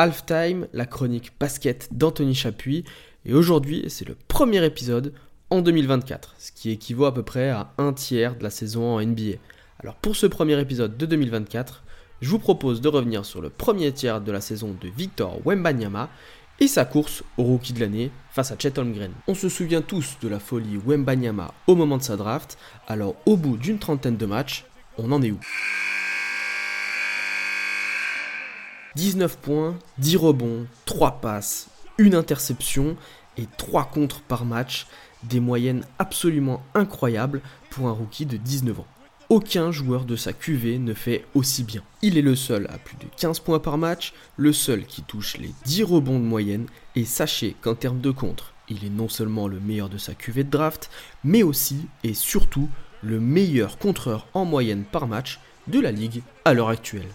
Halftime, la chronique basket d'Anthony Chapuis. Et aujourd'hui, c'est le premier épisode en 2024, ce qui équivaut à peu près à un tiers de la saison en NBA. Alors pour ce premier épisode de 2024, je vous propose de revenir sur le premier tiers de la saison de Victor Wembanyama et sa course au rookie de l'année face à Chet Holmgren. On se souvient tous de la folie Wembanyama au moment de sa draft, alors au bout d'une trentaine de matchs, on en est où? 19 points, 10 rebonds, 3 passes, une interception et 3 contres par match, des moyennes absolument incroyables pour un rookie de 19 ans. Aucun joueur de sa QV ne fait aussi bien. Il est le seul à plus de 15 points par match, le seul qui touche les 10 rebonds de moyenne, et sachez qu'en termes de contre, il est non seulement le meilleur de sa QV de draft, mais aussi et surtout le meilleur contreur en moyenne par match de la ligue à l'heure actuelle.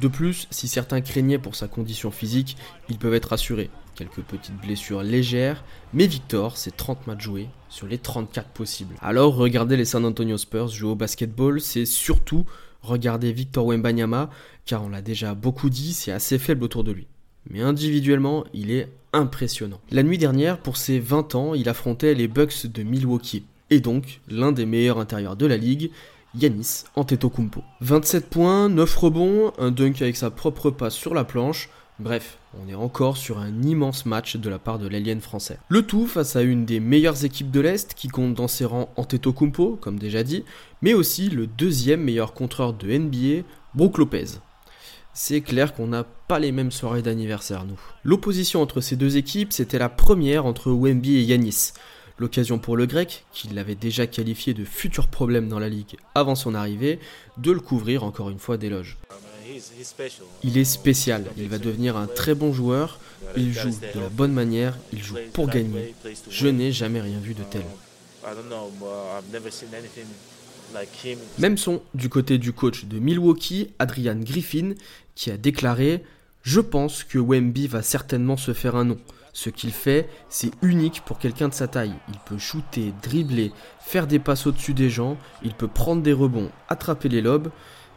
De plus, si certains craignaient pour sa condition physique, ils peuvent être rassurés. Quelques petites blessures légères, mais Victor, c'est 30 matchs joués sur les 34 possibles. Alors, regarder les San Antonio Spurs jouer au basketball, c'est surtout regarder Victor Wembanyama, car on l'a déjà beaucoup dit, c'est assez faible autour de lui. Mais individuellement, il est impressionnant. La nuit dernière, pour ses 20 ans, il affrontait les Bucks de Milwaukee, et donc l'un des meilleurs intérieurs de la ligue, Yanis Antetokounmpo. 27 points, 9 rebonds, un dunk avec sa propre passe sur la planche. Bref, on est encore sur un immense match de la part de l'alien français. Le tout face à une des meilleures équipes de l'Est qui compte dans ses rangs Antetokounmpo, comme déjà dit, mais aussi le deuxième meilleur contreur de NBA, Brook Lopez. C'est clair qu'on n'a pas les mêmes soirées d'anniversaire, nous. L'opposition entre ces deux équipes, c'était la première entre Wemby et Yanis. L'occasion pour le grec, qui l'avait déjà qualifié de futur problème dans la ligue avant son arrivée, de le couvrir encore une fois d'éloges. Il est spécial, il va devenir un très bon joueur, il joue de la bonne manière, il joue pour gagner. Je n'ai jamais rien vu de tel. Même son du côté du coach de Milwaukee, Adrian Griffin, qui a déclaré Je pense que Wemby va certainement se faire un nom. Ce qu'il fait, c'est unique pour quelqu'un de sa taille. Il peut shooter, dribbler, faire des passes au-dessus des gens, il peut prendre des rebonds, attraper les lobes.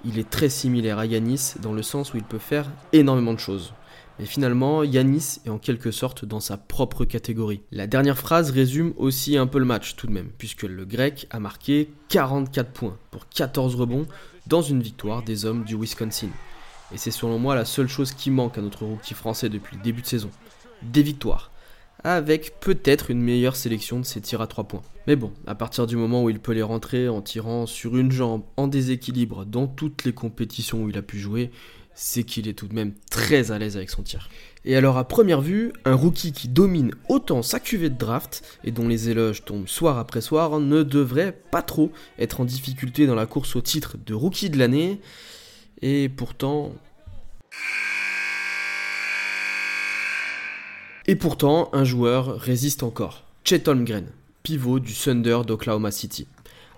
Il est très similaire à Yanis dans le sens où il peut faire énormément de choses. Mais finalement, Yanis est en quelque sorte dans sa propre catégorie. La dernière phrase résume aussi un peu le match tout de même, puisque le grec a marqué 44 points pour 14 rebonds dans une victoire des hommes du Wisconsin. Et c'est selon moi la seule chose qui manque à notre rookie français depuis le début de saison des victoires, avec peut-être une meilleure sélection de ses tirs à 3 points. Mais bon, à partir du moment où il peut les rentrer en tirant sur une jambe en déséquilibre dans toutes les compétitions où il a pu jouer, c'est qu'il est tout de même très à l'aise avec son tir. Et alors à première vue, un rookie qui domine autant sa cuvée de draft et dont les éloges tombent soir après soir ne devrait pas trop être en difficulté dans la course au titre de rookie de l'année. Et pourtant... Et pourtant, un joueur résiste encore. Chet Holmgren, pivot du Thunder d'Oklahoma City.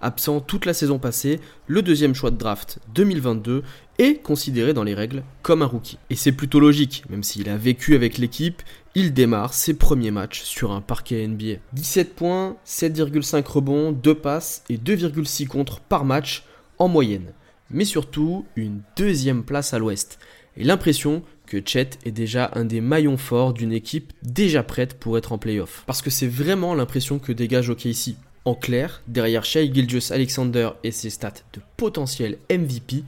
Absent toute la saison passée, le deuxième choix de draft 2022 est considéré dans les règles comme un rookie. Et c'est plutôt logique, même s'il a vécu avec l'équipe, il démarre ses premiers matchs sur un parquet NBA. 17 points, 7,5 rebonds, 2 passes et 2,6 contre par match en moyenne. Mais surtout, une deuxième place à l'ouest. Et l'impression que Chet est déjà un des maillons forts d'une équipe déjà prête pour être en playoff. Parce que c'est vraiment l'impression que dégage OKC. En clair, derrière Shea Gilgius Alexander et ses stats de potentiel MVP,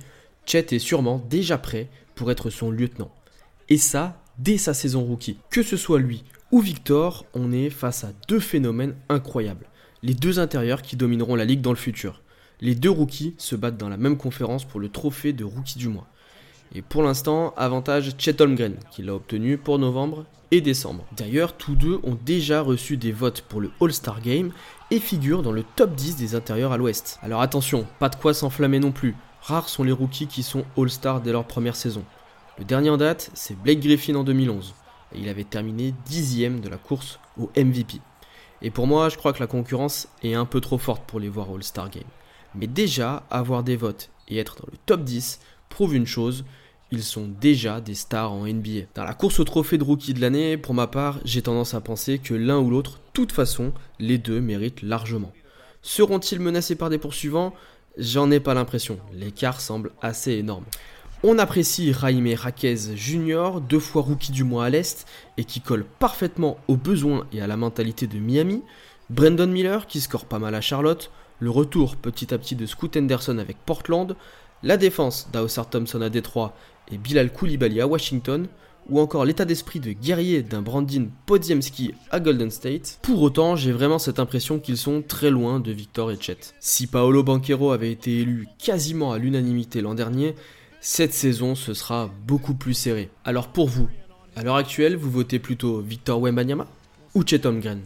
Chet est sûrement déjà prêt pour être son lieutenant. Et ça, dès sa saison rookie. Que ce soit lui ou Victor, on est face à deux phénomènes incroyables. Les deux intérieurs qui domineront la ligue dans le futur. Les deux rookies se battent dans la même conférence pour le trophée de rookie du mois. Et pour l'instant, avantage Chet Holmgren, qui l'a obtenu pour novembre et décembre. D'ailleurs, tous deux ont déjà reçu des votes pour le All-Star Game et figurent dans le top 10 des intérieurs à l'ouest. Alors attention, pas de quoi s'enflammer non plus. Rares sont les rookies qui sont All-Star dès leur première saison. Le dernier en date, c'est Blake Griffin en 2011. Et il avait terminé dixième de la course au MVP. Et pour moi, je crois que la concurrence est un peu trop forte pour les voir All-Star Game. Mais déjà, avoir des votes et être dans le top 10 prouve une chose, ils sont déjà des stars en NBA. Dans la course au trophée de rookie de l'année, pour ma part, j'ai tendance à penser que l'un ou l'autre, toute façon, les deux méritent largement. Seront-ils menacés par des poursuivants? J'en ai pas l'impression. L'écart semble assez énorme. On apprécie Jaime Raquez Jr., deux fois rookie du mois à l'Est, et qui colle parfaitement aux besoins et à la mentalité de Miami. Brandon Miller, qui score pas mal à Charlotte. Le retour petit à petit de Scoot Henderson avec Portland. La défense d'Ausar Thompson à Détroit et Bilal Koulibaly à Washington ou encore l'état d'esprit de guerrier d'un Brandin Podziemski à Golden State. Pour autant, j'ai vraiment cette impression qu'ils sont très loin de Victor et Chet. Si Paolo Banquero avait été élu quasiment à l'unanimité l'an dernier, cette saison ce sera beaucoup plus serré. Alors pour vous, à l'heure actuelle, vous votez plutôt Victor Wembanyama ou Chet Holmgren?